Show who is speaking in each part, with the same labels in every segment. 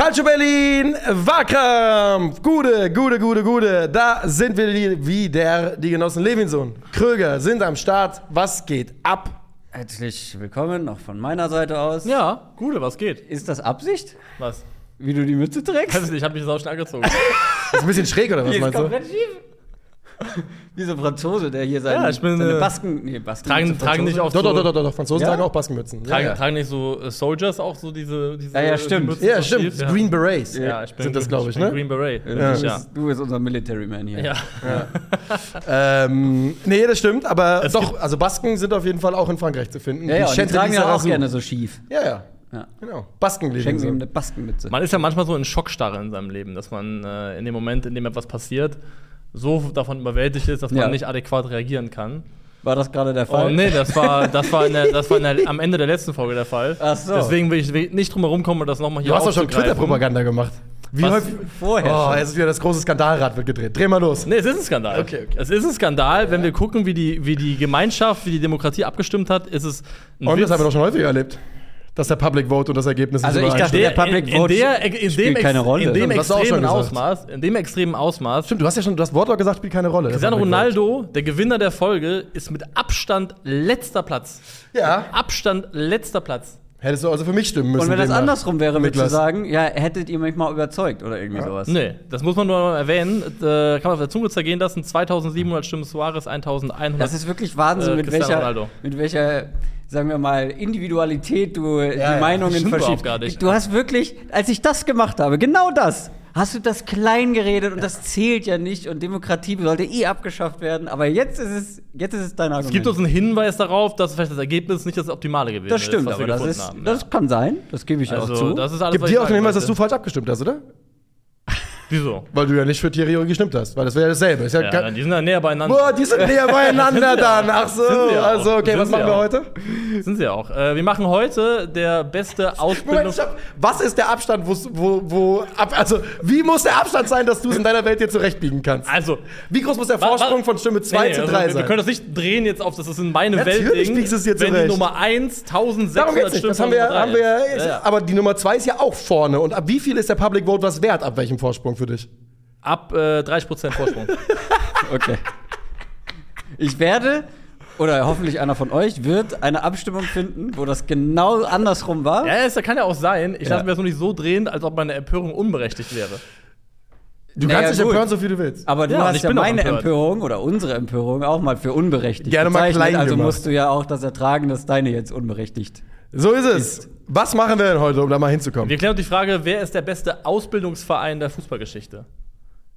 Speaker 1: Calcio Berlin, Wahlkampf, Gude, Gude, Gude, Gude. Da sind wir wieder. Die Genossen Levinson, Kröger sind am Start. Was geht ab?
Speaker 2: Herzlich willkommen, auch von meiner Seite aus.
Speaker 3: Ja, Gude, was geht?
Speaker 2: Ist das Absicht,
Speaker 3: Was?
Speaker 2: wie du die Mütze trägst?
Speaker 3: Weiß ich nicht, ich hab mich sau schnell angezogen.
Speaker 1: Ist ein bisschen schräg oder was
Speaker 2: Die ist
Speaker 1: meinst du?
Speaker 2: komplett schief. Wie so ein Franzose, der hier seine,
Speaker 3: Ja, ich bin,
Speaker 2: seine
Speaker 3: äh,
Speaker 2: Basken. Nee, Basken
Speaker 3: tragen, tragen nicht auch
Speaker 1: Doch,
Speaker 3: so,
Speaker 1: doch, doch, doch, doch. Franzosen
Speaker 2: Ja?
Speaker 1: tragen auch Baskenmützen.
Speaker 3: Tragen,
Speaker 1: ja, ja.
Speaker 3: tragen nicht so äh, Soldiers auch so diese, diese
Speaker 2: Ja, ja, stimmt.
Speaker 3: Mützen
Speaker 1: ja
Speaker 3: so
Speaker 1: stimmt.
Speaker 3: Ja.
Speaker 1: Green Berets.
Speaker 3: Ja, ich bin,
Speaker 1: Sind das, glaub ich,
Speaker 3: bin
Speaker 1: ne?
Speaker 3: Green Beret.
Speaker 2: Du,
Speaker 3: Ja.
Speaker 2: bist,
Speaker 3: ja.
Speaker 2: du bist unser Military Man hier.
Speaker 3: ja.
Speaker 1: Ähm, nee, das stimmt, aber
Speaker 3: Es
Speaker 1: doch, also Basken sind auf jeden Fall auch in Frankreich zu finden.
Speaker 2: Ja, ja, und die
Speaker 1: Chantilly
Speaker 2: tragen ja auch gerne so schief.
Speaker 1: Ja, ja,
Speaker 2: Ja.
Speaker 1: genau. Baskenleben.
Speaker 2: Schenken
Speaker 1: so.
Speaker 2: ihm eine Baskenmütze.
Speaker 3: Man ist ja manchmal so in Schockstarre in seinem Leben, dass man äh, in dem Moment, in dem etwas passiert, so davon überwältigt ist, dass man
Speaker 2: Ja.
Speaker 3: nicht adäquat reagieren kann.
Speaker 2: War das gerade der
Speaker 3: Oh,
Speaker 2: Fall?
Speaker 3: nee, das war, das war, in der, das war in der, am Ende der letzten Folge der Fall.
Speaker 2: Ach so.
Speaker 3: Deswegen will ich nicht drum herum kommen, das nochmal hier
Speaker 1: Du hast doch schon. Twitter-Propaganda gemacht. Wie
Speaker 3: Was?
Speaker 1: häufig?
Speaker 2: Vorher
Speaker 1: Oh,
Speaker 2: schon.
Speaker 1: jetzt ist wieder das große Skandalrad wird gedreht. Dreh mal los.
Speaker 3: Nee, es ist ein Skandal.
Speaker 1: Okay, okay.
Speaker 3: Es ist ein Skandal, wenn wir gucken, wie die, wie die Gemeinschaft, wie die Demokratie abgestimmt hat, ist es ein
Speaker 1: Und
Speaker 3: Witz.
Speaker 1: das haben wir doch schon häufiger erlebt. Dass der Public Vote und das Ergebnis
Speaker 2: Also
Speaker 1: nicht
Speaker 2: ich dachte, der Public
Speaker 3: in, in
Speaker 2: Vote
Speaker 3: der, in dem,
Speaker 2: spielt keine Rolle.
Speaker 3: In dem
Speaker 1: Stimmt, hast du auch schon
Speaker 3: extremen. Ausmaß, in dem extremen Ausmaß.
Speaker 1: Stimmt, du hast ja schon das Wortlaut gesagt, spielt keine Rolle. der
Speaker 3: Cristiano
Speaker 1: Public Vote.
Speaker 3: Ronaldo, der Gewinner der Folge, ist mit Abstand letzter Platz.
Speaker 1: Ja.
Speaker 3: Abstand letzter Platz.
Speaker 1: Hättest du also für mich stimmen müssen.
Speaker 2: Und wenn das
Speaker 1: demnach.
Speaker 2: andersrum wäre, würdest du
Speaker 1: Niklas.
Speaker 2: sagen, ja, hättet ihr mich mal überzeugt oder irgendwie sowas.
Speaker 3: Nee, das muss man nur mal erwähnen. Äh, kann man auf der Zunge zergehen lassen. 2700 Stimmen Suarez, 1100.
Speaker 2: Das ist wirklich Wahnsinn,
Speaker 3: Äh,
Speaker 2: mit,
Speaker 3: Cristiano
Speaker 2: welcher,
Speaker 3: Ronaldo.
Speaker 2: mit welcher, sagen wir mal, Individualität du
Speaker 1: ja,
Speaker 2: die Meinungen verschiebst.
Speaker 3: gar nicht.
Speaker 2: Du hast wirklich, als ich das gemacht habe, genau das, hast du das klein geredet und das zählt ja nicht und Demokratie sollte eh abgeschafft werden. Aber jetzt ist es, jetzt ist es dein Argument.
Speaker 3: es gibt uns einen Hinweis darauf, dass vielleicht das Ergebnis nicht das optimale gewesen
Speaker 2: das stimmt,
Speaker 3: ist, was
Speaker 2: aber
Speaker 3: wir
Speaker 2: das, ist,
Speaker 3: haben.
Speaker 2: das
Speaker 3: ja.
Speaker 2: kann sein, das gebe ich
Speaker 3: also,
Speaker 2: auch zu.
Speaker 3: das ist alles,
Speaker 1: Gib
Speaker 3: was
Speaker 1: dir auch den Hinweis, dass du falsch abgestimmt hast, oder?
Speaker 3: Wieso?
Speaker 1: Weil du ja nicht für Thierry gestimmt hast. Weil das wäre ja dasselbe. Ist ja
Speaker 3: Ja, die sind ja näher beieinander.
Speaker 1: Boah, die sind näher beieinander dann. Ach so. Also, okay,
Speaker 3: Sind
Speaker 1: was machen wir
Speaker 3: auch.
Speaker 1: heute?
Speaker 3: Sind sie auch. Äh, wir machen heute der beste
Speaker 1: Moment,
Speaker 3: Ausbildungs...
Speaker 1: stopp. Was ist der Abstand, wo, wo, ab, also, wie muss der Abstand sein, dass du es in deiner Welt dir zurechtbiegen kannst?
Speaker 3: Also,
Speaker 1: Wie groß muss der Vorsprung von Stimme 2
Speaker 3: Nee,
Speaker 1: zu
Speaker 3: also
Speaker 1: 3
Speaker 3: wir-
Speaker 1: sein?
Speaker 3: Wir können das nicht drehen jetzt auf, das ist in meine
Speaker 1: Natürlich
Speaker 3: Welt Ding.
Speaker 1: biegst du es dir
Speaker 3: Wenn die
Speaker 1: zurecht.
Speaker 3: Nummer 1 1600
Speaker 1: Darum geht's nicht. Das haben wir, haben wir
Speaker 3: ja.
Speaker 1: aber die Nummer 2 ist ja auch vorne. Und ab wie viel ist der Public Vote was wert? Ab welchem Vorsprung für dich?
Speaker 3: Ab äh, 30% Vorsprung.
Speaker 2: Okay. Ich werde, oder hoffentlich einer von euch, wird eine Abstimmung finden, wo das genau andersrum war.
Speaker 3: ja, es kann ja auch sein. Ich
Speaker 2: Ja.
Speaker 3: lasse mir das nur nicht so drehen, als ob meine Empörung unberechtigt wäre.
Speaker 1: Du
Speaker 2: Naja,
Speaker 1: kannst dich
Speaker 2: gut.
Speaker 1: empören, so viel du willst.
Speaker 2: Aber du
Speaker 3: Ja,
Speaker 2: hast
Speaker 3: ich
Speaker 2: ja meine. Empörung oder unsere Empörung auch mal für unberechtigt
Speaker 1: Gerne mal klein
Speaker 2: Also
Speaker 1: gemacht.
Speaker 2: musst du ja auch das ertragen, dass deine jetzt unberechtigt.
Speaker 1: So ist es. Was machen wir denn heute, um da mal hinzukommen?
Speaker 3: Wir klären die Frage, wer ist der beste Ausbildungsverein der Fußballgeschichte?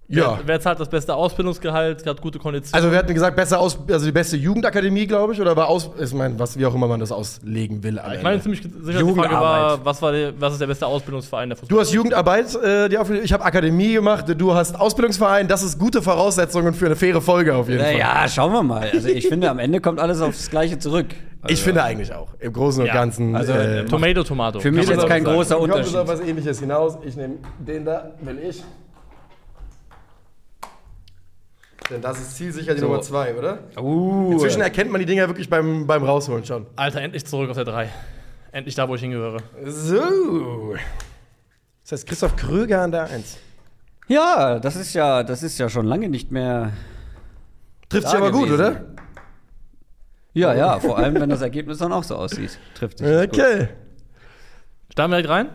Speaker 1: Ja.
Speaker 3: Wer, wer zahlt das beste Ausbildungsgehalt, hat gute Konditionen?
Speaker 1: Also wir hatten gesagt, besser aus, also die beste Jugendakademie, glaube ich, oder war aus, ich meine, was, wie auch immer man das auslegen will.
Speaker 3: ich meine ziemlich sicher, die Frage
Speaker 1: Jugendarbeit.
Speaker 3: war, was, war der, was ist der beste Ausbildungsverein der
Speaker 1: Du
Speaker 3: Fußballgeschichte?
Speaker 1: hast Jugendarbeit, äh, die ich habe Akademie gemacht, du hast Ausbildungsverein, das ist gute Voraussetzungen für eine faire Folge auf jeden Fall.
Speaker 2: Naja, schauen wir mal. Also ich finde, am Ende kommt alles aufs Gleiche zurück.
Speaker 1: Ich finde eigentlich auch, im Großen und
Speaker 3: Ja.
Speaker 1: Ganzen.
Speaker 2: Also,
Speaker 1: äh,
Speaker 3: Tomato, Tomato.
Speaker 2: Für mich
Speaker 3: man
Speaker 2: jetzt kein
Speaker 3: sagen.
Speaker 2: großer
Speaker 1: Kommt es
Speaker 2: Unterschied.
Speaker 1: auf was ähnliches hinaus. Ich nehme den da, will ich. Denn das ist zielsicher die
Speaker 2: So.
Speaker 1: Nummer 2, oder?
Speaker 2: Uh,
Speaker 1: Inzwischen erkennt man die Dinger wirklich beim, beim Rausholen schon.
Speaker 3: Alter, endlich zurück auf der 3. Endlich da, wo ich hingehöre.
Speaker 1: So. Das heißt Christoph Kröger an der 1.
Speaker 2: ja, das ist ja, das ist ja schon lange nicht mehr.
Speaker 1: Trifft sich aber gut, oder?
Speaker 2: Ja, ja, vor allem, wenn das Ergebnis dann auch so aussieht. Trifft sich.
Speaker 1: Okay.
Speaker 3: Starten wir direkt rein?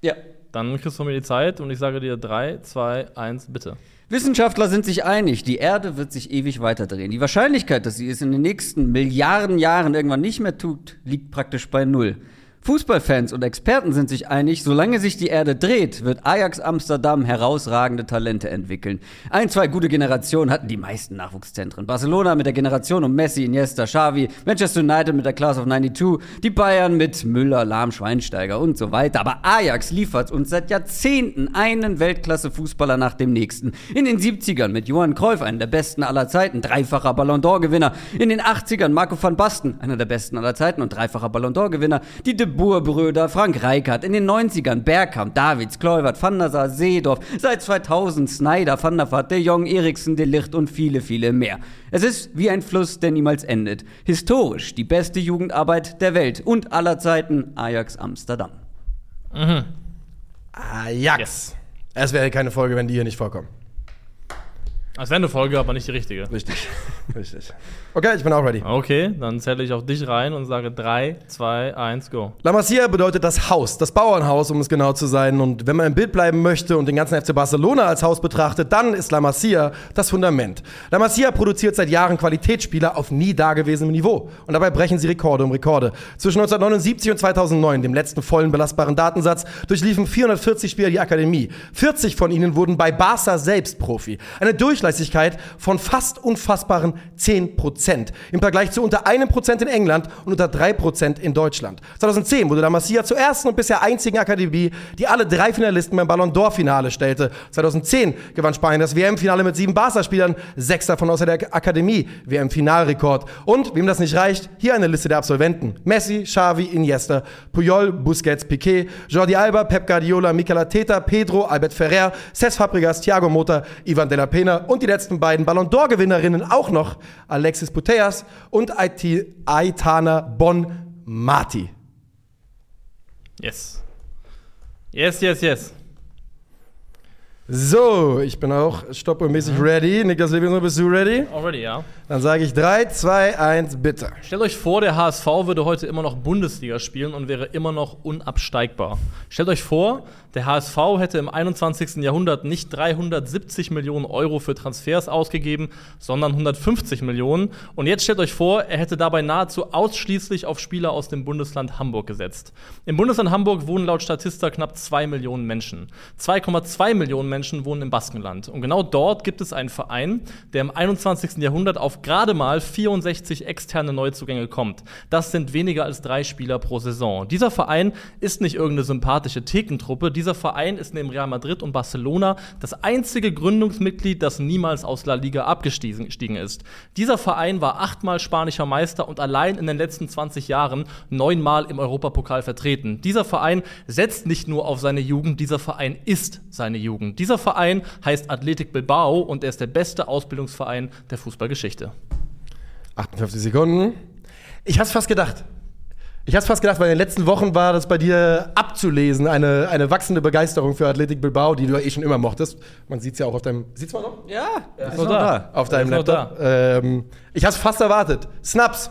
Speaker 2: Ja.
Speaker 3: Dann kriegst du von mir die Zeit und ich sage dir 3, 2, 1, bitte.
Speaker 2: Wissenschaftler sind sich einig, die Erde wird sich ewig weiterdrehen. Die Wahrscheinlichkeit, dass sie es in den nächsten Milliarden Jahren irgendwann nicht mehr tut, liegt praktisch bei Null. Fußballfans und Experten sind sich einig, solange sich die Erde dreht, wird Ajax Amsterdam herausragende Talente entwickeln. Ein, zwei gute Generationen hatten die meisten Nachwuchszentren. Barcelona mit der Generation um Messi, Iniesta, Xavi, Manchester United mit der Class of 92, die Bayern mit Müller, Lahm, Schweinsteiger und so weiter. Aber Ajax liefert uns seit Jahrzehnten einen Weltklasse-Fußballer nach dem nächsten. In den 70ern mit Johann Cruyff, einen der besten aller Zeiten, dreifacher Ballon d'Or-Gewinner. In den 80ern Marco van Basten, einer der besten aller Zeiten und dreifacher Ballon d'Or-Gewinner. Die De Boer-Brüder, Frank Rijkaard. In den 90ern Bergkamp, Davids, Kluivert, Van der Sar, Seedorf. Seit 2000 Snyder, Van der Vaart, De Jong, Eriksen, De Licht und viele, viele mehr. Es ist wie ein Fluss, der niemals endet. Historisch die beste Jugendarbeit der Welt und aller Zeiten Ajax Amsterdam.
Speaker 1: Ajax.
Speaker 3: Yes.
Speaker 1: Es wäre keine Folge, wenn die hier nicht vorkommen.
Speaker 3: Das wäre eine Folge, aber nicht die richtige.
Speaker 1: Richtig. Richtig. Okay, ich bin auch ready.
Speaker 3: Okay, dann zähle ich auf dich rein und sage 3, 2, 1, go.
Speaker 1: La Masia bedeutet das Haus, das Bauernhaus, um es genau zu sein. Und wenn man im Bild bleiben möchte und den ganzen FC Barcelona als Haus betrachtet, dann ist La Masia das Fundament. La Masia produziert seit Jahren Qualitätsspieler auf nie dagewesenem Niveau. Und dabei brechen sie Rekorde um Rekorde. Zwischen 1979 und 2009, dem letzten vollen belastbaren Datensatz, durchliefen 440 Spieler die Akademie. 40 von ihnen wurden bei Barca selbst Profi. Eine Durchlässigkeit von fast unfassbaren 10 Prozent. Im Vergleich zu unter einem Prozent in England und unter drei Prozent in Deutschland. 2010 wurde La Masia zur ersten und bisher einzigen Akademie, die alle drei Finalisten beim Ballon d'Or-Finale stellte. 2010 gewann Spanien das WM-Finale mit sieben Barca-Spielern, sechs davon außer der Akademie, WM-Finalrekord. Und, wem das nicht reicht, hier eine Liste der Absolventen. Messi, Xavi, Iniesta, Puyol, Busquets, Piquet, Jordi Alba, Pep Guardiola, Mikel Arteta, Pedro, Albert Ferrer, Cesc Fabregas, Thiago Motta, Ivan de la Pena und die letzten beiden Ballon d'Or-Gewinnerinnen auch noch, Alexis Putellas und Aitana Bon-Mati.
Speaker 3: Yes. Yes, yes, yes.
Speaker 1: So, ich bin auch stoppuhrmäßig ready. Niklas Levinson, bist du ready?
Speaker 3: Already, ja.
Speaker 1: Dann sage ich 3, 2, 1, bitte.
Speaker 3: Stellt euch vor, der HSV würde heute immer noch Bundesliga spielen und wäre immer noch unabsteigbar. Stellt euch vor, der HSV hätte im 21. Jahrhundert nicht 370 Millionen Euro für Transfers ausgegeben, sondern 150 Millionen. Und jetzt stellt euch vor, er hätte dabei nahezu ausschließlich auf Spieler aus dem Bundesland Hamburg gesetzt. Im Bundesland Hamburg wohnen laut Statista knapp 2 Millionen Menschen. 2,2 Millionen Menschen wohnen im Baskenland. Und genau dort gibt es einen Verein, der im 21. Jahrhundert auf gerade mal 64 externe Neuzugänge kommt. Das sind weniger als drei Spieler pro Saison. Dieser Verein ist nicht irgendeine sympathische Thekentruppe. Dieser Verein ist neben Real Madrid und Barcelona das einzige Gründungsmitglied, das niemals aus La Liga abgestiegen ist. Dieser Verein war achtmal spanischer Meister und allein in den letzten 20 Jahren neunmal im Europapokal vertreten. Dieser Verein setzt nicht nur auf seine Jugend, dieser Verein ist seine Jugend. Dieser Verein heißt Athletic Bilbao und er ist der beste Ausbildungsverein der Fußballgeschichte.
Speaker 1: 58 Sekunden. Ich hab's fast gedacht. Ich hab's fast gedacht, weil in den letzten Wochen war das bei dir abzulesen, eine, eine wachsende Begeisterung für Athletic Bilbao, die du ja eh schon immer mochtest. Man sieht's ja auch auf deinem. Sieht's mal noch?
Speaker 2: Ja, ist
Speaker 3: noch da.
Speaker 2: da.
Speaker 1: Auf deinem
Speaker 3: Ist noch
Speaker 1: Laptop. Ähm, ich hab's fast erwartet. Snaps.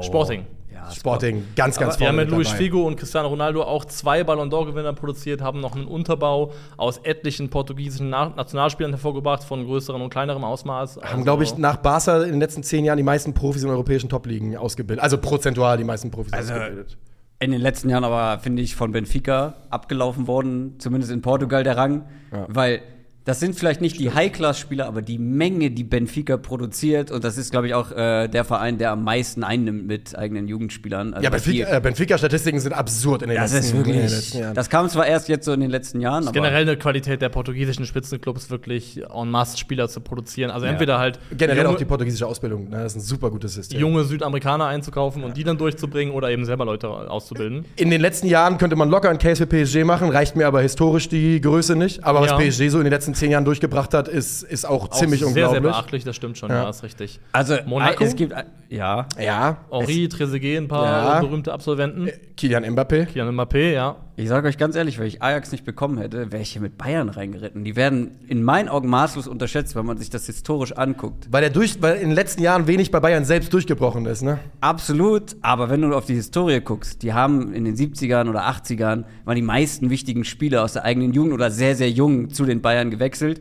Speaker 3: Sporting.
Speaker 2: Ja,
Speaker 1: Sporting, ganz, ganz
Speaker 2: Aber
Speaker 3: Wir haben
Speaker 1: vorne
Speaker 3: mit Luis. Figo und Cristiano Ronaldo auch zwei Ballon d'Or-Gewinner produziert, haben noch einen Unterbau aus etlichen portugiesischen Na Nationalspielern hervorgebracht, von größerem und kleinerem Ausmaß.
Speaker 1: Haben, glaube ich, nach Barca in den letzten zehn Jahren die meisten Profis in europäischen Top-Ligen ausgebildet. Also prozentual die meisten Profis
Speaker 2: Also,
Speaker 1: ausgebildet.
Speaker 2: In den letzten Jahren aber, finde ich, von Benfica abgelaufen worden, zumindest in Portugal der Rang.
Speaker 1: Ja.
Speaker 2: Weil das sind vielleicht nicht die High-Class-Spieler, aber die Menge, die Benfica produziert. Und das ist, glaube ich, auch äh, der Verein, der am meisten einnimmt mit eigenen Jugendspielern. Also
Speaker 1: Ja, Benfica- äh, Benfica-Statistiken sind absurd in den
Speaker 2: das
Speaker 1: letzten,
Speaker 2: ist
Speaker 1: in den
Speaker 2: wirklich.
Speaker 1: letzten Jahren.
Speaker 2: Das kam zwar erst jetzt so in den letzten Jahren, aber.
Speaker 3: Generell eine Qualität der portugiesischen Spitzenclubs wirklich en masse Spieler zu produzieren. Also entweder halt
Speaker 1: Generell
Speaker 3: junge,
Speaker 1: auch die portugiesische Ausbildung. Ne? Das ist ein super gutes System.
Speaker 3: junge Südamerikaner einzukaufen und die dann durchzubringen oder eben selber Leute auszubilden.
Speaker 1: In den letzten Jahren könnte man locker einen Case für PSG machen, reicht mir aber historisch die Größe nicht. Aber was
Speaker 3: Ja.
Speaker 1: PSG so in den letzten zehn Jahren durchgebracht hat, ist, ist auch ziemlich
Speaker 3: auch sehr, sehr
Speaker 1: unglaublich.
Speaker 3: beachtlich, das stimmt schon,
Speaker 1: Ja.
Speaker 3: ja, ist richtig.
Speaker 2: also,
Speaker 3: Monaco?
Speaker 2: es gibt. Ja.
Speaker 1: ja,
Speaker 3: Henri, Trezeguet, ein paar
Speaker 1: Ja.
Speaker 3: berühmte Absolventen.
Speaker 1: es- Kylian Mbappé.
Speaker 3: Kylian Mbappé, ja.
Speaker 2: Ich sage euch ganz ehrlich, wenn ich Ajax nicht bekommen hätte, wäre ich hier mit Bayern reingeritten. Die werden in meinen Augen maßlos unterschätzt, wenn man sich das historisch anguckt.
Speaker 1: Weil er durch, weil in den letzten Jahren wenig bei Bayern selbst durchgebrochen ist, ne?
Speaker 2: Absolut, aber wenn du auf die Historie guckst, die haben in den 70ern oder 80ern waren die meisten wichtigen Spieler aus der eigenen Jugend oder sehr, sehr jung zu den Bayern gewechselt.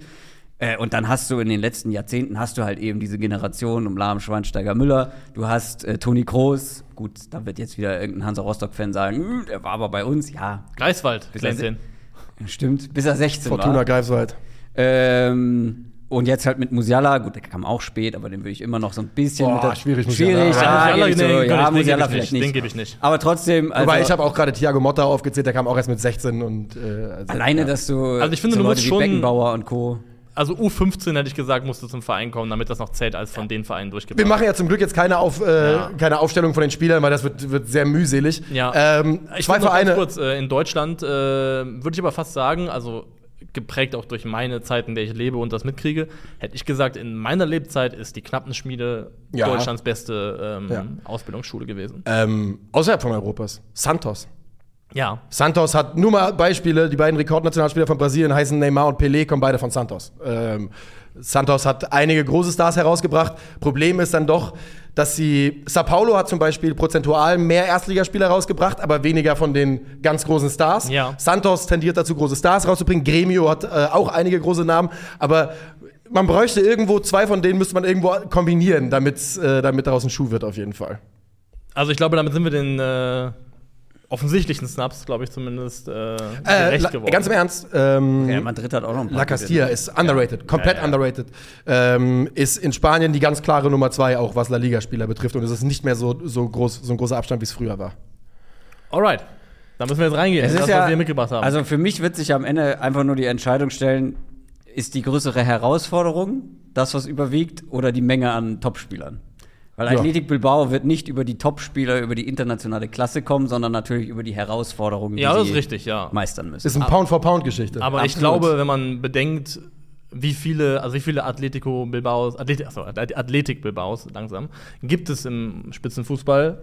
Speaker 2: Äh, und dann hast du in den letzten Jahrzehnten hast du halt eben diese Generation um Lahm, Schweinsteiger, Müller. Du hast äh, Toni Kroos. Gut, da wird jetzt wieder irgendein Hansa Rostock-Fan sagen, "Hm, der war aber bei uns. Ja,
Speaker 3: Greifswald, Clancy.
Speaker 2: stimmt, bis er 16
Speaker 1: Fortuna
Speaker 2: war.
Speaker 1: Greifswald.
Speaker 2: Ähm, und jetzt halt mit Musiala, gut, der kam auch spät, aber den würde ich immer noch so ein bisschen
Speaker 1: Boah,
Speaker 2: mit der,
Speaker 1: schwierig, Musiala.
Speaker 2: Schwierig,
Speaker 1: Ja,
Speaker 3: Musiala, nee,
Speaker 2: ja,
Speaker 3: ich
Speaker 2: vielleicht nicht.
Speaker 3: den gebe ich nicht.
Speaker 2: Aber trotzdem, also,
Speaker 1: Wobei ich habe auch gerade Thiago Motta aufgezählt, der kam auch erst mit 16 und äh, also,
Speaker 2: alleine,
Speaker 1: ja.
Speaker 2: dass du
Speaker 3: Also ich finde,
Speaker 2: so
Speaker 3: du
Speaker 2: Leute
Speaker 3: musst
Speaker 2: wie
Speaker 3: schon-
Speaker 2: Beckenbauer und Co.
Speaker 3: Also U15 hätte ich gesagt, musste zum Verein kommen, damit das noch zählt als von den Vereinen durchgebracht.
Speaker 1: Wir machen ja zum Glück jetzt keine, Auf, äh,
Speaker 3: Ja.
Speaker 1: keine Aufstellung von den Spielern, weil das wird, wird sehr mühselig.
Speaker 3: Ja.
Speaker 1: Ähm,
Speaker 3: Ich
Speaker 1: zwei Vereine.
Speaker 3: ganz kurz, äh, in Deutschland äh, würde ich aber fast sagen, also geprägt auch durch meine Zeit, in der ich lebe und das mitkriege, hätte ich gesagt, in meiner Lebzeit ist die Knappenschmiede
Speaker 1: Ja.
Speaker 3: Deutschlands beste ähm,
Speaker 1: Ja.
Speaker 3: Ausbildungsschule gewesen.
Speaker 1: Ähm, außerhalb von Europas. Santos.
Speaker 3: Ja.
Speaker 1: Santos hat nur mal Beispiele, die beiden Rekordnationalspieler von Brasilien heißen Neymar und Pelé, kommen beide von Santos. Ähm, Santos hat einige große Stars herausgebracht. Problem ist dann doch, dass sie. Sao Paulo hat zum Beispiel prozentual mehr Erstligaspieler rausgebracht, aber weniger von den ganz großen Stars.
Speaker 3: Ja.
Speaker 1: Santos tendiert dazu, große Stars rauszubringen. Gremio hat äh, auch einige große Namen, aber man bräuchte irgendwo zwei von denen, müsste man irgendwo kombinieren, damit, äh, damit daraus ein Schuh wird, auf jeden Fall.
Speaker 3: Also ich glaube, damit sind wir den äh, offensichtlichen Snaps, glaube ich zumindest, äh,
Speaker 1: Äh,
Speaker 3: geworden.
Speaker 1: ganz im Ernst, ähm,
Speaker 2: Ja, Madrid hat auch noch ein paar
Speaker 1: La Castilla
Speaker 2: ne?
Speaker 1: ist underrated, komplett
Speaker 2: Ja, ja.
Speaker 1: underrated. Ähm, ist in Spanien die ganz klare Nummer zwei, auch was La Liga-Spieler betrifft. Und es ist nicht mehr so, so, groß, so ein großer Abstand, wie es früher war.
Speaker 3: Alright. Da müssen wir jetzt reingehen,
Speaker 2: Es ist
Speaker 3: das,
Speaker 2: ja,
Speaker 3: was wir mitgebracht haben.
Speaker 2: Also für mich wird sich am Ende einfach nur die Entscheidung stellen, ist die größere Herausforderung das, was überwiegt, oder die Menge an Topspielern? Weil
Speaker 1: Ja.
Speaker 2: Athletic Bilbao wird nicht über die Topspieler, über die internationale Klasse kommen, sondern natürlich über die Herausforderungen, die
Speaker 3: ja, das
Speaker 2: sie
Speaker 3: ist richtig, ja.
Speaker 2: meistern müssen.
Speaker 1: Ist eine Pound-for-Pound-Geschichte.
Speaker 3: Aber ich
Speaker 2: Absolut.
Speaker 3: glaube, wenn man bedenkt, wie viele, also wie viele Atletico Bilbaos, Athletik, achso, Athletik Bilbaos langsam, gibt es im Spitzenfußball?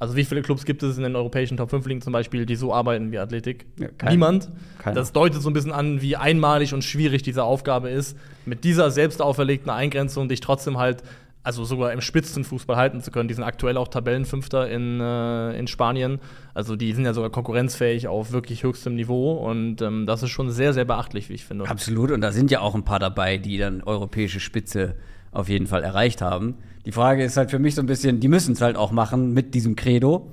Speaker 3: Also wie viele Clubs gibt es in den europäischen Top 5 Ligen zum Beispiel, die so arbeiten wie Athletik?
Speaker 2: Ja, keiner.
Speaker 3: Niemand.
Speaker 2: Keiner.
Speaker 3: Das deutet so ein bisschen an, wie einmalig und schwierig diese Aufgabe ist, mit dieser selbst auferlegten Eingrenzung dich trotzdem halt, also sogar im Spitzenfußball halten zu können. Die sind aktuell auch Tabellenfünfter in, äh, in Spanien. Also die sind ja sogar konkurrenzfähig auf wirklich höchstem Niveau und ähm, das ist schon sehr, sehr beachtlich, wie ich finde.
Speaker 2: Absolut, und da sind ja auch ein paar dabei, die dann europäische Spitze auf jeden Fall erreicht haben. Die Frage ist halt für mich so ein bisschen, die müssen es halt auch machen mit diesem Credo.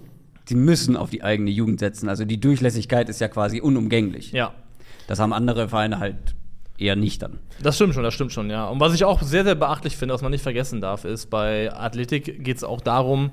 Speaker 2: Die müssen auf die eigene Jugend setzen. Also die Durchlässigkeit ist ja quasi unumgänglich.
Speaker 3: Ja.
Speaker 2: Das haben andere Vereine halt eher nicht dann.
Speaker 3: Das stimmt schon, das stimmt schon, ja. Und was ich auch sehr, sehr beachtlich finde, was man nicht vergessen darf, ist, bei Athletik geht es auch darum,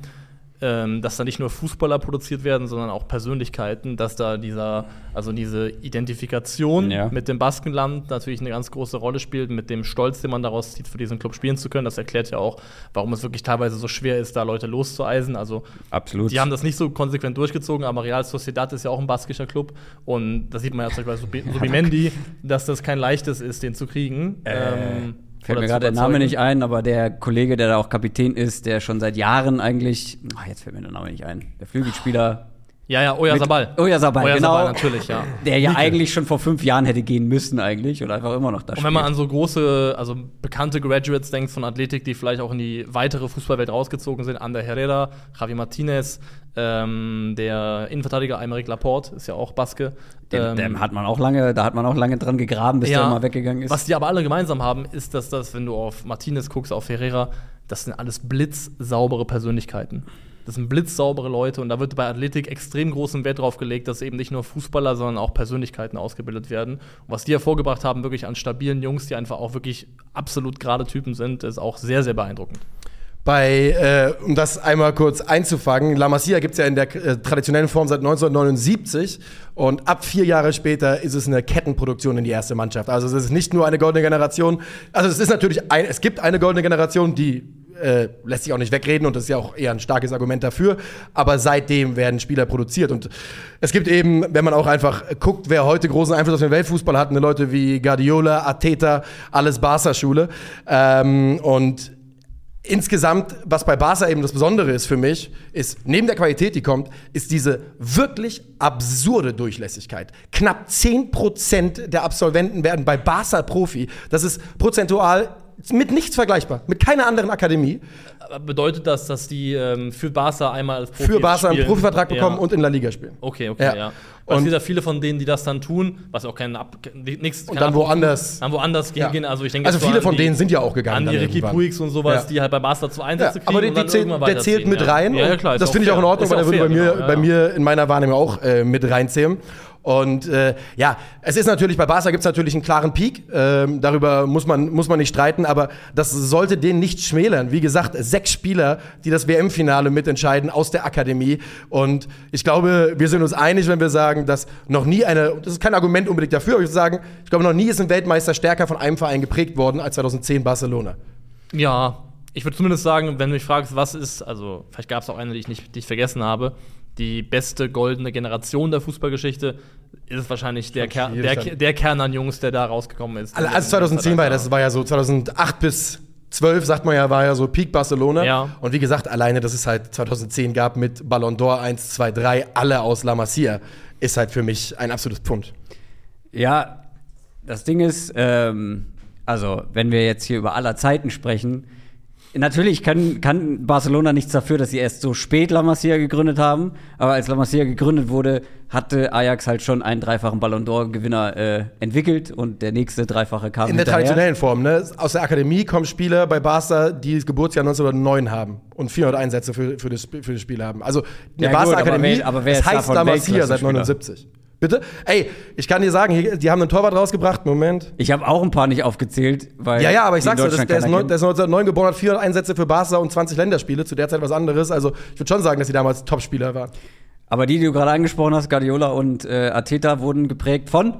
Speaker 3: ähm, dass da nicht nur Fußballer produziert werden, sondern auch Persönlichkeiten, dass da dieser, also diese Identifikation
Speaker 2: Ja.
Speaker 3: mit dem Baskenland natürlich eine ganz große Rolle spielt, mit dem Stolz, den man daraus zieht, für diesen Club spielen zu können. Das erklärt ja auch, warum es wirklich teilweise so schwer ist, da Leute loszueisen. Also
Speaker 2: Absolut.
Speaker 3: die haben das nicht so konsequent durchgezogen, aber Real Sociedad ist ja auch ein baskischer Club und da sieht man ja zum Beispiel bei Subi- Subimendi, dass das kein leichtes ist, den zu kriegen. ähm,
Speaker 2: Fällt mir gerade der Name nicht ein, aber der Kollege, der da auch Kapitän ist, der schon seit Jahren eigentlich, ach, jetzt fällt mir der Name nicht ein, der Flügelspieler,
Speaker 3: Ja, ja, Oya Sabal.
Speaker 2: Oya Sabal,
Speaker 3: Oya
Speaker 2: genau.
Speaker 3: Sabal, natürlich, ja.
Speaker 2: der ja eigentlich schon vor fünf Jahren hätte gehen müssen eigentlich oder einfach immer noch da
Speaker 3: Und wenn man an so große, also bekannte Graduates denkt von Athletik, die vielleicht auch in die weitere Fußballwelt rausgezogen sind, Ander Herrera, Javi Martinez, ähm, der Innenverteidiger Aymeric Laporte ist ja auch Baske.
Speaker 2: dem,
Speaker 3: Ähm,
Speaker 2: dem hat man auch lange, da hat man auch lange dran gegraben, bis der mal weggegangen ist.
Speaker 3: Was die aber alle gemeinsam haben, ist, dass das, wenn du auf Martinez guckst, auf Ferreira, das sind alles blitzsaubere Persönlichkeiten. Das sind blitzsaubere Leute und da wird bei Athletik extrem großen Wert drauf gelegt, dass eben nicht nur Fußballer, sondern auch Persönlichkeiten ausgebildet werden. Und was die hervorgebracht haben, wirklich an stabilen Jungs, die einfach auch wirklich absolut gerade Typen sind, ist auch sehr, sehr beeindruckend.
Speaker 1: Bei, äh, um das einmal kurz einzufangen, La Masia gibt es ja in der äh, traditionellen Form seit 1979 und ab vier Jahre später ist es eine Kettenproduktion in die erste Mannschaft. Also es ist nicht nur eine goldene Generation, also es ist natürlich, ein, es gibt eine goldene Generation, die äh, lässt sich auch nicht wegreden und das ist ja auch eher ein starkes Argument dafür, aber seitdem werden Spieler produziert und es gibt eben, wenn man auch einfach guckt, wer heute großen Einfluss auf den Weltfußball hat, eine Leute wie Guardiola, Ateta, alles Barca-Schule ähm, und Insgesamt, was bei Barca eben das Besondere ist für mich, ist, neben der Qualität, die kommt, ist diese wirklich absurde Durchlässigkeit. Knapp 10% der Absolventen werden bei Barca Profi. Das ist prozentual mit nichts vergleichbar, mit keiner anderen Akademie.
Speaker 3: Bedeutet das, dass die ähm, für Barca einmal als Profi
Speaker 1: Für Barca einen
Speaker 3: spielen?
Speaker 1: Profivertrag bekommen
Speaker 3: ja.
Speaker 1: und in La Liga spielen.
Speaker 3: Okay, okay,
Speaker 1: Ja.
Speaker 3: ja. Und es
Speaker 1: Und-
Speaker 3: gibt ja viele von denen, die das dann tun, was auch kein Ab nichts
Speaker 1: Und dann woanders.
Speaker 3: dann woanders
Speaker 1: Ja.
Speaker 3: gehen. Also ich denke,
Speaker 1: Also
Speaker 3: jetzt so
Speaker 1: viele
Speaker 3: an
Speaker 1: von
Speaker 3: die-
Speaker 1: denen sind ja auch gegangen
Speaker 3: An die
Speaker 1: dann
Speaker 3: Ricky
Speaker 1: irgendwann.
Speaker 3: Puigs und sowas,
Speaker 1: Ja.
Speaker 3: die halt bei Barca zu
Speaker 1: Ja,
Speaker 3: Einsätze kriegen.
Speaker 1: aber die,
Speaker 3: und
Speaker 1: die
Speaker 3: dann
Speaker 1: zählt,
Speaker 3: irgendwann
Speaker 1: der zählt
Speaker 3: weiterziehen,
Speaker 1: mit
Speaker 3: ja.
Speaker 1: rein.
Speaker 3: Ja, ja, klar. ist
Speaker 1: das finde ich auch in. Ordnung,
Speaker 3: Ist
Speaker 1: weil der würde bei mir,
Speaker 3: genau,
Speaker 1: bei
Speaker 3: ja.
Speaker 1: mir in meiner Wahrnehmung auch äh, mit reinzählen. Und äh, ja, es ist natürlich, bei Barca gibt es natürlich einen klaren Peak. Ähm, darüber muss man, muss man nicht streiten, aber das sollte den nicht schmälern. Wie gesagt, sechs Spieler, die das WM-Finale mitentscheiden aus der Akademie. Und ich glaube, wir sind uns einig, wenn wir sagen, dass noch nie eine, das ist kein Argument unbedingt dafür, aber ich würde sagen, ich glaube, noch nie ist ein Weltmeister stärker von einem Verein geprägt worden als 2010 Barcelona.
Speaker 3: Ja, ich würde zumindest sagen, wenn du mich fragst, was ist, also vielleicht gab es auch eine, die ich nicht die ich vergessen habe, die beste goldene Generation der Fußballgeschichte, ist es wahrscheinlich der, Ker der, der Kern an Jungs, der da rausgekommen ist.
Speaker 1: Also 2010 war ja, das war ja so 2008 bis 2012, sagt man ja, war ja so Peak Barcelona.
Speaker 3: Ja.
Speaker 1: Und wie gesagt, alleine, dass es halt 2010 gab mit Ballon d'Or 1, 2, 3, alle aus La Masia, ist halt für mich ein absolutes Pfund.
Speaker 2: Ja, das Ding ist, ähm, also wenn wir jetzt hier über aller Zeiten sprechen, natürlich kann, kann Barcelona nichts dafür, dass sie erst so spät La Masia gegründet haben, aber als La Masia gegründet wurde, hatte Ajax halt schon einen dreifachen Ballon d'Or-Gewinner äh, entwickelt und der nächste dreifache kam
Speaker 1: In der
Speaker 2: hinterher.
Speaker 1: traditionellen Form, ne? Aus der Akademie kommen Spieler bei Barca, die das Geburtsjahr 1909 haben und 400 Einsätze für, für, das, für das Spiel haben. Also, die
Speaker 2: Ja, gut,
Speaker 1: Barca
Speaker 2: aber
Speaker 1: Akademie,
Speaker 2: wer- aber wer
Speaker 1: es
Speaker 2: ist
Speaker 1: heißt La Masia seit
Speaker 2: Weltklasse-Spieler?
Speaker 1: 79. Bitte? Ey, ich kann dir sagen, hier, die haben einen Torwart rausgebracht. Moment.
Speaker 2: Ich habe auch ein paar nicht aufgezählt, weil
Speaker 1: Ja, ja, aber ich sag's dir, das, der, ist
Speaker 2: keiner
Speaker 1: neun,
Speaker 2: kennt.
Speaker 1: der ist 1909 geboren, hat 400 Einsätze für Barca und 20 Länderspiele. Zu der Zeit was anderes. Also, ich würde schon sagen, dass sie damals Topspieler waren.
Speaker 2: Aber die, die du gerade angesprochen hast, Guardiola und äh, Arteta, wurden geprägt von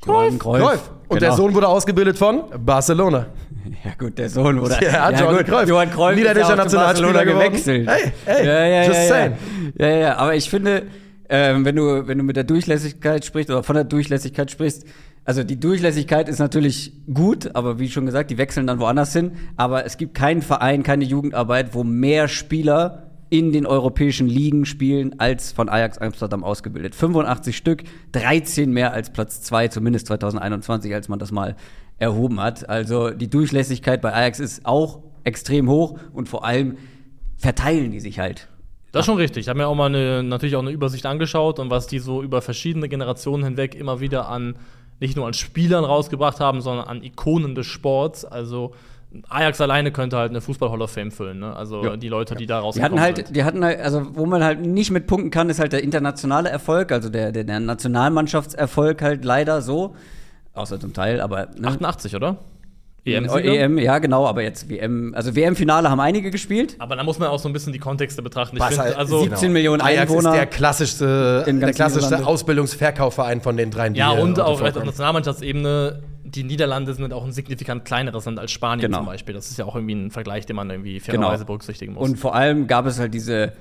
Speaker 2: Cruyff.
Speaker 1: Cruyff. Und der
Speaker 2: Genau.
Speaker 1: Sohn wurde ausgebildet von Barcelona.
Speaker 2: Ja gut, der Sohn oder
Speaker 1: Ja, Johann
Speaker 2: gut,
Speaker 1: Cruyff.
Speaker 2: Johann Cruyff
Speaker 1: Niederländischer
Speaker 2: ja
Speaker 1: Nationalspieler
Speaker 2: gewechselt.
Speaker 1: Hey, hey,
Speaker 2: ja, ja,
Speaker 1: just
Speaker 2: ja, ja.
Speaker 1: saying.
Speaker 2: ja, ja, aber ich finde, ähm, wenn du wenn du mit der Durchlässigkeit sprichst oder von der Durchlässigkeit sprichst, also die Durchlässigkeit ist natürlich gut, aber wie schon gesagt, die wechseln dann woanders hin. Aber es gibt keinen Verein, keine Jugendarbeit, wo mehr Spieler in den europäischen Ligen spielen als von Ajax Amsterdam ausgebildet. 85 Stück, 13 mehr als Platz 2, zumindest 2021, als man das mal erhoben hat. Also die Durchlässigkeit bei Ajax ist auch extrem hoch und vor allem verteilen die sich halt.
Speaker 3: Das ist schon richtig. Ich habe mir auch mal eine, natürlich auch eine Übersicht angeschaut und was die so über verschiedene Generationen hinweg immer wieder an, nicht nur an Spielern rausgebracht haben, sondern an Ikonen des Sports. Also Ajax alleine könnte halt eine Fußball Hall of Fame füllen. Ne? Also
Speaker 1: Ja.
Speaker 3: die Leute, die da
Speaker 2: Die
Speaker 3: rausgekommen
Speaker 2: hatten
Speaker 3: sind.
Speaker 2: halt, die hatten halt, also wo man halt nicht mit punkten kann, ist halt der internationale Erfolg, also der, der, der Nationalmannschaftserfolg halt leider so. Außer zum Teil, aber. Ne?
Speaker 3: 88, oder?
Speaker 2: EM? EM, ja, genau, aber jetzt WM, also WM-Finale haben einige gespielt.
Speaker 3: Aber da muss man auch so ein bisschen die Kontexte betrachten. Ich
Speaker 1: halt-
Speaker 3: also
Speaker 2: 17 Millionen
Speaker 1: Ajax
Speaker 2: Einwohner
Speaker 1: ist der klassischste, der klassischste. Ausbildungsverkaufverein von den dreien. die
Speaker 3: Ja, und auch auf. Nationalmannschaftsebene, die Niederlande sind auch ein signifikant kleineres Land als Spanien
Speaker 2: Genau.
Speaker 3: zum Beispiel. Das ist ja auch irgendwie ein Vergleich, den man irgendwie fairerweise
Speaker 2: Genau.
Speaker 3: berücksichtigen muss.
Speaker 2: Und vor allem gab es halt diese,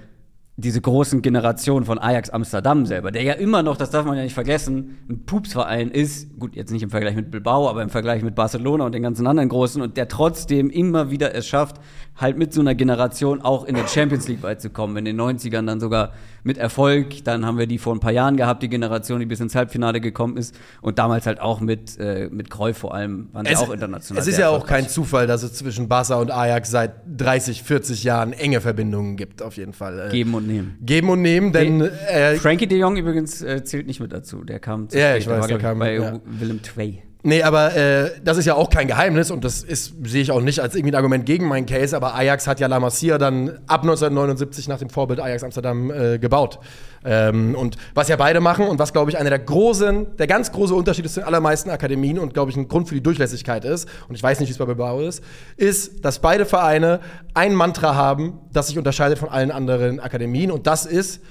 Speaker 2: diese großen Generationen von Ajax Amsterdam selber, der ja immer noch, das darf man ja nicht vergessen, ein Pupsverein ist, gut, jetzt nicht im Vergleich mit Bilbao, aber im Vergleich mit Barcelona und den ganzen anderen Großen und der trotzdem immer wieder es schafft, halt mit so einer Generation auch in der Champions League weit zu kommen. In den 90ern dann sogar mit Erfolg. Dann haben wir die vor ein paar Jahren gehabt, die Generation, die bis ins Halbfinale gekommen ist. Und damals halt auch mit, äh, mit Cruyff vor allem, waren sie
Speaker 1: Es,
Speaker 2: auch international.
Speaker 1: es ist ja auch kein Zufall, dass es zwischen Barca und Ajax seit 30, 40 Jahren enge Verbindungen gibt, auf jeden Fall. Äh,
Speaker 2: Geben und Nehmen.
Speaker 1: Geben und nehmen, denn äh,
Speaker 2: Frankie de Jong übrigens äh, zählt nicht mit dazu. Der kam zu
Speaker 1: Ja,
Speaker 2: spät.
Speaker 1: ich
Speaker 2: Der
Speaker 1: weiß,
Speaker 2: war,
Speaker 1: der kam,
Speaker 2: bei
Speaker 1: ja.
Speaker 2: Willem Twey.
Speaker 1: Nee, aber äh, das ist ja auch kein Geheimnis und das sehe ich auch nicht als irgendwie ein Argument gegen meinen Case, aber Ajax hat ja La Masia dann ab 1979 nach dem Vorbild Ajax Amsterdam äh, gebaut. Ähm, und was ja beide machen und was, glaube ich, einer der großen, der ganz große Unterschied ist zu den allermeisten Akademien und, glaube ich, ein Grund für die Durchlässigkeit ist, und ich weiß nicht, wie es bei Bilbao ist, ist, dass beide Vereine ein Mantra haben, das sich unterscheidet von allen anderen Akademien und das ist,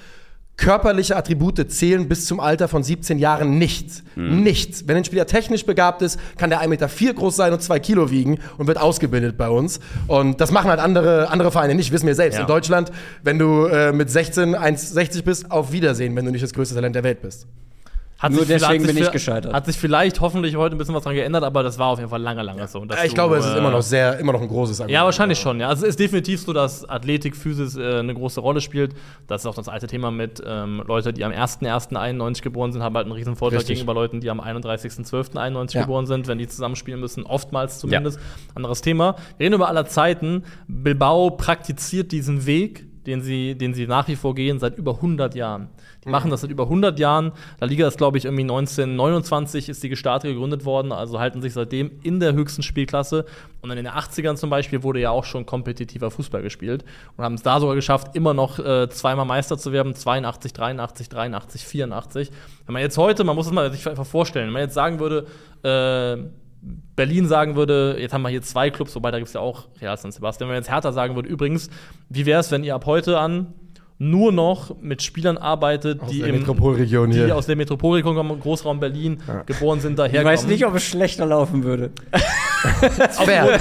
Speaker 1: Körperliche Attribute zählen bis zum Alter von 17 Jahren nichts. Nichts. Wenn ein Spieler technisch begabt ist, kann der 1,4 Meter groß sein und 2 Kilo wiegen und wird ausgebildet bei uns. Und das machen halt andere, andere Vereine nicht, wissen wir selbst.
Speaker 3: Ja.
Speaker 1: In Deutschland, wenn du äh, mit 16 1,60 bist, auf Wiedersehen, wenn du nicht das größte Talent der Welt bist.
Speaker 3: Hat
Speaker 2: Nur
Speaker 3: sich
Speaker 2: deswegen bin ich gescheitert.
Speaker 3: Hat sich vielleicht hoffentlich heute ein bisschen was dran geändert, aber das war auf jeden Fall lange, lange so. dass
Speaker 1: ich
Speaker 3: du,
Speaker 1: glaube, es ist
Speaker 3: äh,
Speaker 1: immer noch sehr, immer noch ein großes Argument.
Speaker 3: Ja, wahrscheinlich schon, ja. Also es ist definitiv so, dass Athletik, Physis äh, eine große Rolle spielt. Das ist auch das alte Thema mit ähm, Leute, die am 1.1.91 geboren sind, haben halt einen riesen Vorteil
Speaker 1: Richtig.
Speaker 3: gegenüber Leuten, die am 31.12.91
Speaker 1: Ja.
Speaker 3: geboren sind, wenn die zusammenspielen müssen, oftmals zumindest. Anderes Thema. Wir reden über aller Zeiten. Bilbao praktiziert diesen Weg, den sie, den sie nach wie vor gehen, seit über 100 Jahren. Die machen das seit über 100 Jahren. La Liga ist, glaube ich, irgendwie 1929 ist die gestartet, gegründet worden, also halten sich seitdem in der höchsten Spielklasse. Und dann in den 80ern zum Beispiel wurde ja auch schon kompetitiver Fußball gespielt und haben es da sogar geschafft, immer noch äh, zweimal Meister zu werden, 82, 83, 83, 84. Wenn man jetzt heute, man muss es mal sich einfach vorstellen, wenn man jetzt sagen würde, äh, Berlin sagen würde, jetzt haben wir hier zwei Clubs, wobei da gibt es ja auch Real San Sebastian. Wenn man jetzt Hertha sagen würde, übrigens, wie wäre es, wenn ihr ab heute an nur noch mit Spielern arbeitet,
Speaker 1: Aus
Speaker 3: die
Speaker 1: der
Speaker 3: im
Speaker 1: Metropolregion
Speaker 3: die
Speaker 1: hier.
Speaker 3: aus der Metropolregion kommen, Großraum Berlin, geboren sind,
Speaker 2: Ich
Speaker 3: daherkommen.
Speaker 2: weiß nicht, ob es schlechter laufen würde.
Speaker 1: Fair.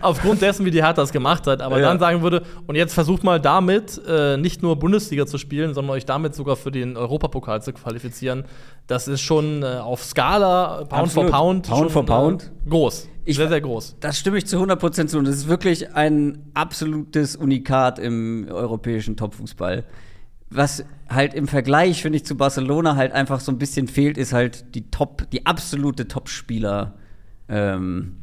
Speaker 3: aufgrund dessen, wie die Hertha das gemacht hat, aber
Speaker 2: Ja.
Speaker 3: dann sagen würde, und jetzt versucht mal damit äh, nicht nur Bundesliga zu spielen, sondern euch damit sogar für den Europapokal zu qualifizieren, das ist schon äh, auf Skala Pound
Speaker 2: Absolut.
Speaker 3: for Pound,
Speaker 2: Pound
Speaker 3: schon,
Speaker 2: for Pound.
Speaker 3: Äh, groß.
Speaker 2: Ich-
Speaker 3: sehr, sehr groß.
Speaker 2: Das stimme ich zu 100% zu. Und das ist wirklich ein absolutes Unikat im europäischen Topfußball. Was halt im Vergleich, finde ich, zu Barcelona halt einfach so ein bisschen fehlt, ist halt die Top, die absolute Top-Spieler. Ähm,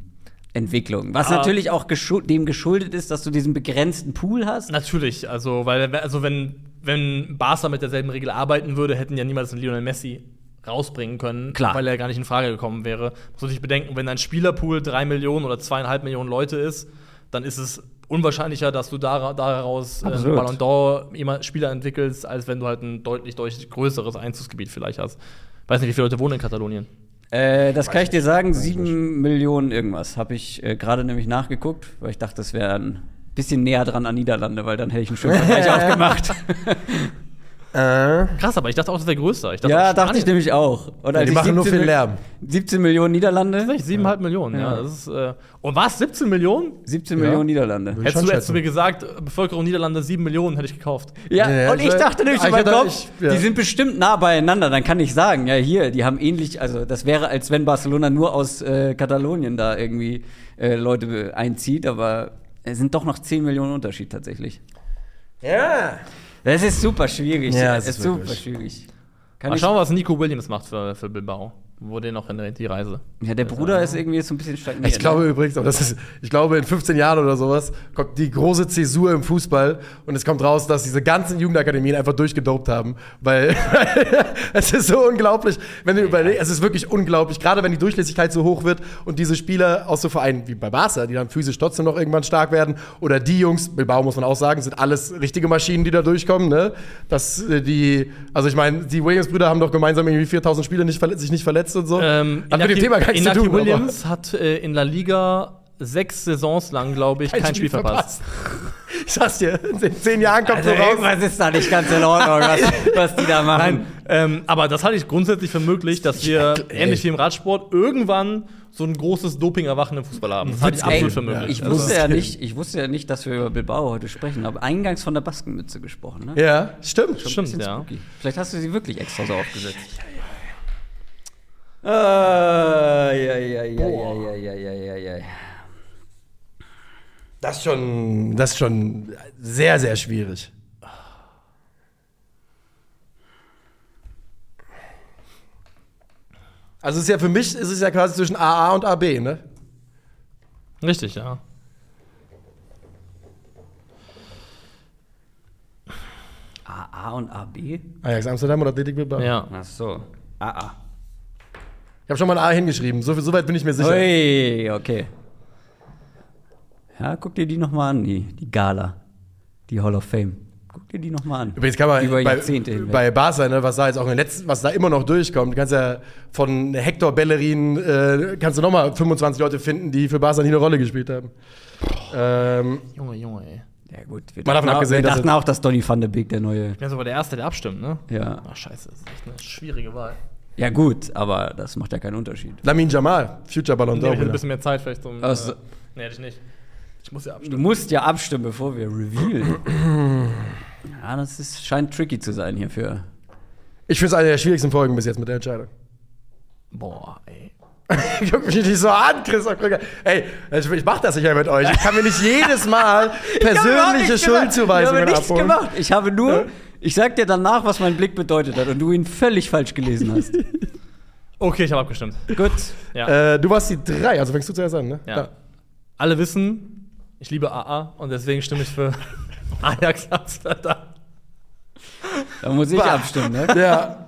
Speaker 2: Entwicklung. Was
Speaker 3: Ah.
Speaker 2: natürlich auch geschu dem geschuldet ist, dass du diesen begrenzten Pool hast.
Speaker 3: Natürlich, also, weil, also wenn, wenn Barca mit derselben Regel arbeiten würde, hätten ja niemals einen Lionel Messi rausbringen können,
Speaker 2: Klar.
Speaker 3: weil er gar nicht in Frage gekommen wäre. Muss man sich bedenken, wenn dein Spielerpool drei Millionen oder zweieinhalb Millionen Leute ist, dann ist es unwahrscheinlicher, dass du dara- daraus äh. Ballon d'Or Spieler entwickelst, als wenn du halt ein deutlich, deutlich größeres Einzugsgebiet vielleicht hast. Weiß nicht, wie viele Leute wohnen in Katalonien.
Speaker 2: Äh, das kann ich dir sagen, sieben Millionen irgendwas. Habe ich äh, gerade nämlich nachgeguckt, weil ich dachte, das wäre ein bisschen näher dran an Niederlande, weil dann hätte ich einen schönen Vergleich aufgemacht.
Speaker 1: Äh,
Speaker 3: Krass, aber ich dachte auch, das wäre größer. Ich dachte,
Speaker 2: ja,
Speaker 3: auch
Speaker 2: dachte ich
Speaker 3: Spanien-
Speaker 2: nämlich auch. Und als
Speaker 1: die machen nur
Speaker 2: 17
Speaker 1: viel Lärm.
Speaker 2: 17 Millionen Niederlande.
Speaker 3: Tatsächlich, Siebeneinhalb Millionen, ja.
Speaker 2: Ja.
Speaker 3: Das ist, äh, und was? 17 Millionen?
Speaker 2: 17
Speaker 1: Ja.
Speaker 2: Millionen Niederlande.
Speaker 3: Hättest du, hättest du mir gesagt, Bevölkerung Niederlande 7 Millionen, hätte ich gekauft.
Speaker 2: Ja,
Speaker 1: Ja,
Speaker 2: und
Speaker 1: ich
Speaker 2: dachte nämlich in
Speaker 1: ich
Speaker 2: meinem Kopf,
Speaker 1: ich- ja.
Speaker 2: die sind bestimmt nah beieinander. Dann kann ich sagen, ja, hier, die haben ähnlich, also das wäre, als wenn Barcelona nur aus äh, Katalonien da irgendwie äh, Leute einzieht, aber es sind doch noch 10 Millionen Unterschied tatsächlich.
Speaker 1: ja.
Speaker 2: Das ist super schwierig.
Speaker 1: Ja,
Speaker 2: es ist
Speaker 1: ist
Speaker 2: super schwierig. Kann
Speaker 3: Mal schauen, was Nico Williams macht für, für Bilbao. Wo der noch in die Reise.
Speaker 2: ja, der Bruder ist irgendwie so ein bisschen stagniert.
Speaker 1: Ich glaube
Speaker 2: ne?
Speaker 1: übrigens, aber das ist, ich glaube, in 15 Jahren oder sowas kommt die große Zäsur im Fußball und es kommt raus, dass diese ganzen Jugendakademien einfach durchgedopt haben. Weil es ist so unglaublich, wenn du überlegst, es ist wirklich unglaublich, gerade wenn die Durchlässigkeit so hoch wird und diese Spieler aus so Vereinen wie bei Barca, die dann physisch trotzdem noch irgendwann stark werden, oder die Jungs, Bilbao muss man auch sagen, sind alles richtige Maschinen, die da durchkommen. Ne? Dass äh, die, also ich meine, die Williams-Brüder haben doch gemeinsam irgendwie 4000 Spiele nicht verletzt, sich nicht verletzt und so.
Speaker 3: Ähm,
Speaker 1: Hat mit dem Thema gar nichts zu tun. aber-
Speaker 3: Williams hat äh, in La Liga sechs Saisons lang, glaube ich, kein, Spiel verpasst.
Speaker 1: Ich sag's dir, in zehn Jahren kommt
Speaker 2: Also
Speaker 1: so raus.
Speaker 2: irgendwas ist da nicht ganz in Ordnung, was, was die da machen.
Speaker 3: Nein, ähm, aber das halte ich grundsätzlich für möglich, dass wir,
Speaker 1: ey.
Speaker 3: ähnlich wie im Radsport, irgendwann so ein großes Doping-Erwachen im Fußball haben. Das halte ich
Speaker 1: Ey,
Speaker 3: absolut für
Speaker 1: ja,
Speaker 3: möglich.
Speaker 2: Ich
Speaker 3: Also-
Speaker 2: wusste ja nicht, ich wusste ja nicht, dass wir über Bilbao heute sprechen, aber eingangs von der Baskenmütze gesprochen, ne?
Speaker 1: Ja, stimmt.
Speaker 3: Stimmt,
Speaker 2: Bisschen
Speaker 3: ja.
Speaker 2: spooky. Vielleicht hast du sie wirklich extra so aufgesetzt. Ah, ja, ja, ja, ja, ja, ja, ja, ja, ja.
Speaker 1: Das ist schon, das ist schon sehr, sehr schwierig. Also es ist ja für mich ist es ja quasi zwischen AA und AB, ne?
Speaker 3: Richtig, ja.
Speaker 2: AA und AB?
Speaker 1: Ajax Amsterdam oder Athletic Bilbao?
Speaker 3: Ja.
Speaker 2: Ach so. AA.
Speaker 1: Ich habe schon mal ein A hingeschrieben, so, so weit bin ich mir sicher.
Speaker 2: Ui, okay. Ja, guck dir die nochmal an, die, die Gala. Die Hall of Fame. Guck dir die nochmal an.
Speaker 1: Übrigens kann man
Speaker 2: Über
Speaker 1: bei,
Speaker 2: Jahrzehnte hinweg.
Speaker 1: bei Barca, ne, was da jetzt auch in den letzten, was da immer noch durchkommt, du kannst ja von Hector Bellerin, äh, kannst du nochmal 25 Leute finden, die für Barca nie eine Rolle gespielt haben. Ähm,
Speaker 3: Junge, Junge, ey.
Speaker 2: Ja, gut. Wir
Speaker 1: Mal davon
Speaker 2: dachten, auch,
Speaker 1: abgesehen,
Speaker 2: wir
Speaker 1: dass
Speaker 2: dachten auch, dass Donny van de Beek der neue.
Speaker 3: Ich bin sogar der Erste, der abstimmt, ne?
Speaker 2: Ja.
Speaker 3: Ach, scheiße, das ist echt eine schwierige Wahl.
Speaker 2: Ja, gut, aber das macht ja keinen Unterschied.
Speaker 1: Lamin Jamal, Future Ballon
Speaker 3: Nee, ich hätte ein
Speaker 1: d'Or.
Speaker 3: bisschen mehr Zeit vielleicht um.
Speaker 2: Ach so.
Speaker 3: Äh, nee, hätte ich nicht. Ich muss ja
Speaker 2: Du
Speaker 3: abstimmen.
Speaker 2: musst ja abstimmen, bevor wir revealen. ja, das ist, scheint tricky zu sein hier für.
Speaker 1: Ich finde es eine der schwierigsten Folgen bis jetzt mit der Entscheidung.
Speaker 3: Boah, ey.
Speaker 1: Guck mich nicht so an, Christoph Krüger. Ey, ich, ich mach das nicht mehr mit euch. Ich kann mir nicht jedes Mal persönliche Schuldzuweisungen
Speaker 2: Ich habe nichts
Speaker 1: abholen.
Speaker 2: gemacht. Ich habe nur, ich sag dir danach, was mein Blick bedeutet hat und du ihn völlig falsch gelesen hast.
Speaker 3: Okay, ich habe abgestimmt.
Speaker 2: Gut.
Speaker 3: Ja.
Speaker 1: Äh, du warst die drei, also fängst du zuerst an, ne?
Speaker 3: ja. Alle wissen, ich liebe AA und deswegen stimme ich für Ajax Amsterdam.
Speaker 2: Da muss ich
Speaker 1: Bah.
Speaker 2: abstimmen, ne?
Speaker 1: Ja.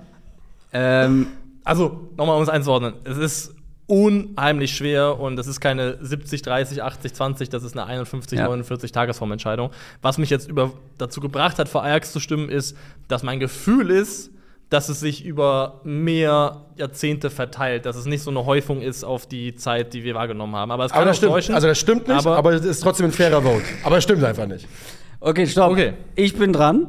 Speaker 2: ähm,
Speaker 3: Also, nochmal um es einzuordnen. Es ist unheimlich schwer und es ist keine 70, 30, 80, 20, das ist eine 51,
Speaker 2: Ja.
Speaker 3: 49 Tagesformentscheidung. Was mich jetzt über, dazu gebracht hat, für Ajax zu stimmen, ist, dass mein Gefühl ist, dass es sich über mehr Jahrzehnte verteilt, dass es nicht so eine Häufung ist auf die Zeit, die wir wahrgenommen haben. Aber es kann
Speaker 1: Aber das
Speaker 3: auch
Speaker 1: stimmt.
Speaker 3: täuschen.
Speaker 1: Also das stimmt nicht,
Speaker 3: aber-
Speaker 1: aber, es ist trotzdem ein fairer Vote. Aber es stimmt einfach nicht.
Speaker 2: okay, stopp.
Speaker 3: Okay.
Speaker 2: Ich bin dran.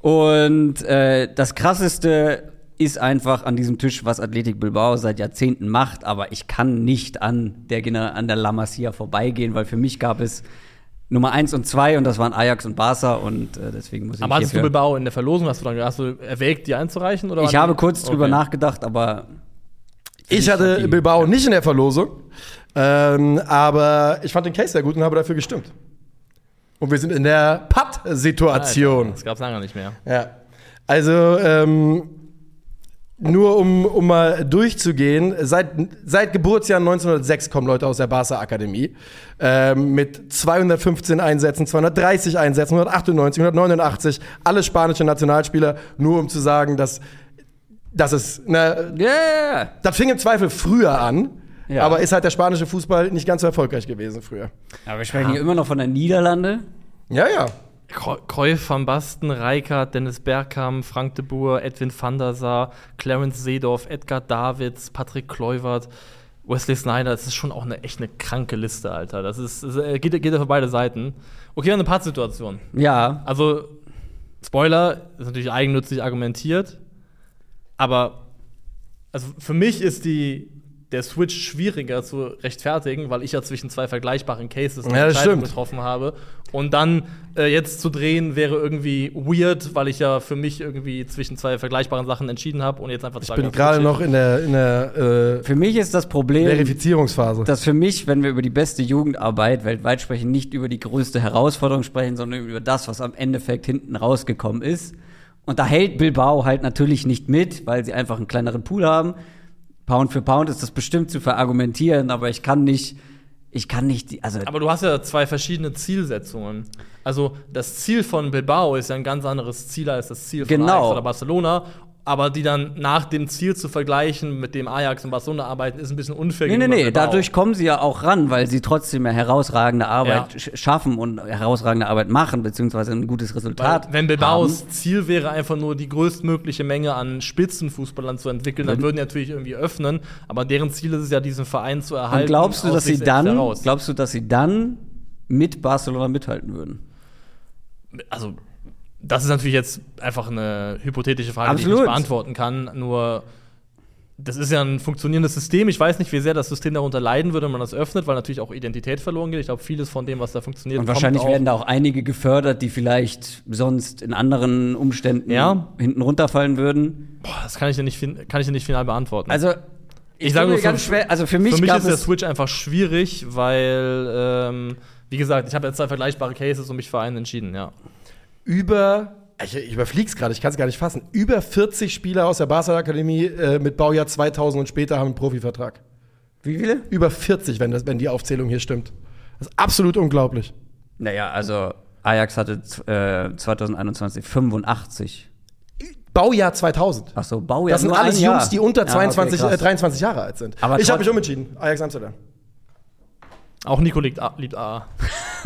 Speaker 2: Und äh, das krasseste ist einfach an diesem Tisch, was Athletik Bilbao seit Jahrzehnten macht, aber ich kann nicht an der, an der La Masia vorbeigehen, weil für mich gab es Nummer eins und zwei und das waren Ajax und Barca und äh, deswegen muss ich
Speaker 3: Aber hattest du Bilbao in der Verlosung? Hast du, dann, hast du erwägt, die einzureichen? Oder
Speaker 2: Ich habe
Speaker 3: die-
Speaker 2: kurz drüber
Speaker 3: Okay.
Speaker 2: nachgedacht, aber
Speaker 1: Ich
Speaker 2: hat
Speaker 1: hatte
Speaker 2: die-
Speaker 1: Bilbao nicht in der Verlosung, ähm, aber ich fand den Case sehr gut und habe dafür gestimmt. Und wir sind in der Putt-Situation.
Speaker 3: Alter, Das gab es lange nicht mehr.
Speaker 1: Ja. Also, ähm, nur um, um mal durchzugehen, seit, seit Geburtsjahr 1906 kommen Leute aus der Barca Akademie ähm, mit 215 Einsätzen, 230 Einsätzen, 198, 189, alle spanische Nationalspieler, nur um zu sagen, dass, dass es, ne,
Speaker 2: yeah!
Speaker 1: das fing im Zweifel früher an,
Speaker 2: Ja.
Speaker 1: aber ist halt der spanische Fußball nicht ganz so erfolgreich gewesen früher.
Speaker 2: Aber wir sprechen hier immer noch von der Niederlande.
Speaker 1: Ja, ja.
Speaker 3: Cruyff, Van Basten, Rijkaard, Dennis Bergkamp, Frank de Boer, Edwin van der Sar, Clarence Seedorf, Edgar Davids, Patrick Kluivert, Wesley Snyder. Das ist schon auch eine echt eine kranke Liste, Alter. Das ist, das äh, geht, geht ja für beide Seiten. Okay, eine Pattsituation.
Speaker 2: Ja,
Speaker 3: Also, Spoiler, ist natürlich eigennützig argumentiert, aber also für mich ist die, der Switch schwieriger zu rechtfertigen, weil ich ja zwischen zwei vergleichbaren Cases eine
Speaker 1: Ja,
Speaker 3: Entscheidung
Speaker 1: stimmt.
Speaker 3: getroffen habe. Und dann äh, jetzt zu drehen wäre irgendwie weird, weil ich ja für mich irgendwie zwischen zwei vergleichbaren Sachen entschieden habe und jetzt einfach
Speaker 1: Ich bin gerade noch in der, in der äh,
Speaker 2: für mich ist das Problem,
Speaker 1: Verifizierungsphase.
Speaker 2: dass für mich, wenn wir über die beste Jugendarbeit weltweit sprechen, nicht über die größte Herausforderung sprechen, sondern über das, was am Endeffekt hinten rausgekommen ist. Und da hält Bilbao halt natürlich nicht mit, weil sie einfach einen kleineren Pool haben. Pound für Pound ist das bestimmt zu verargumentieren, aber ich kann nicht, ich kann nicht, die- also
Speaker 3: Aber du hast ja zwei verschiedene Zielsetzungen. Also das Ziel von Bilbao ist ja ein ganz anderes Ziel als das Ziel von
Speaker 2: Genau.
Speaker 3: Ajax oder Barcelona. Aber die dann nach dem Ziel zu vergleichen, mit dem Ajax und Barcelona arbeiten, ist ein bisschen unfair.
Speaker 2: Nee, nee, nee, dadurch kommen sie ja auch ran, weil sie trotzdem ja herausragende Arbeit
Speaker 3: Ja.
Speaker 2: sch- schaffen und herausragende Arbeit machen, beziehungsweise ein gutes
Speaker 3: Weil,
Speaker 2: Resultat.
Speaker 3: wenn
Speaker 2: haben.
Speaker 3: Bilbaos Ziel wäre, einfach nur die größtmögliche Menge an Spitzenfußballern zu entwickeln, dann
Speaker 2: Wenn-
Speaker 3: würden die natürlich irgendwie öffnen. Aber deren Ziel ist es ja, diesen Verein zu erhalten.
Speaker 2: Und glaubst du, dass sie dann,
Speaker 3: heraus.
Speaker 2: glaubst du, dass sie dann mit Barcelona mithalten würden?
Speaker 3: also das ist natürlich jetzt einfach eine hypothetische Frage, die ich
Speaker 2: Absolut.
Speaker 3: nicht beantworten kann. Nur das ist ja ein funktionierendes System. Ich weiß nicht, wie sehr das System darunter leiden würde, wenn man das öffnet, weil natürlich auch Identität verloren geht. Ich glaube, vieles von dem, was da funktioniert,
Speaker 2: Und
Speaker 3: kommt
Speaker 2: wahrscheinlich
Speaker 3: auch-
Speaker 2: werden da auch einige gefördert, die vielleicht sonst in anderen Umständen
Speaker 3: Ja.
Speaker 2: hinten runterfallen würden.
Speaker 3: Boah, das kann ich dir nicht, kann ich dir nicht final beantworten.
Speaker 2: Also ich,
Speaker 3: Ich sage nur,
Speaker 2: ganz
Speaker 3: für-
Speaker 2: schwer, also für mich,
Speaker 3: Für mich ist der Switch einfach schwierig, weil, ähm, wie gesagt, ich habe jetzt zwei vergleichbare Cases und mich für einen entschieden, ja.
Speaker 1: Über, ich, ich überflieg's gerade, ich kann es gar nicht fassen, über 40 Spieler aus der Barca Akademie äh, mit Baujahr 2000 und später haben einen Profivertrag.
Speaker 2: wie viele?
Speaker 1: Über 40, wenn, das, wenn die Aufzählung hier stimmt. Das ist absolut unglaublich.
Speaker 2: Naja, also Ajax hatte äh, 2021 85.
Speaker 1: Baujahr 2000.
Speaker 2: Ach so, Baujahr.
Speaker 1: Das sind
Speaker 2: nur
Speaker 1: alles
Speaker 2: ein Jahr.
Speaker 1: Jungs, die unter
Speaker 2: Ja, okay,
Speaker 1: 22,
Speaker 2: krass.
Speaker 1: äh, 23 Jahre alt sind.
Speaker 2: Aber
Speaker 1: ich habe mich umentschieden. Ajax Amsterdam.
Speaker 3: Auch Nico liebt A. Liebt A.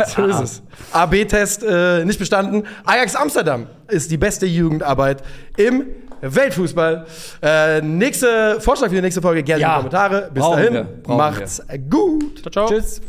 Speaker 1: So ist es. AB-Test äh, nicht bestanden. Ajax Amsterdam ist die beste Jugendarbeit im Weltfußball. Äh, nächste Vorschlag für die nächste Folge gerne
Speaker 2: Ja.
Speaker 1: in die Kommentare. Bis
Speaker 2: Brauchen
Speaker 1: dahin,
Speaker 2: wir. Brauchen
Speaker 1: macht's gut.
Speaker 3: Ciao, ciao.
Speaker 2: Tschüss.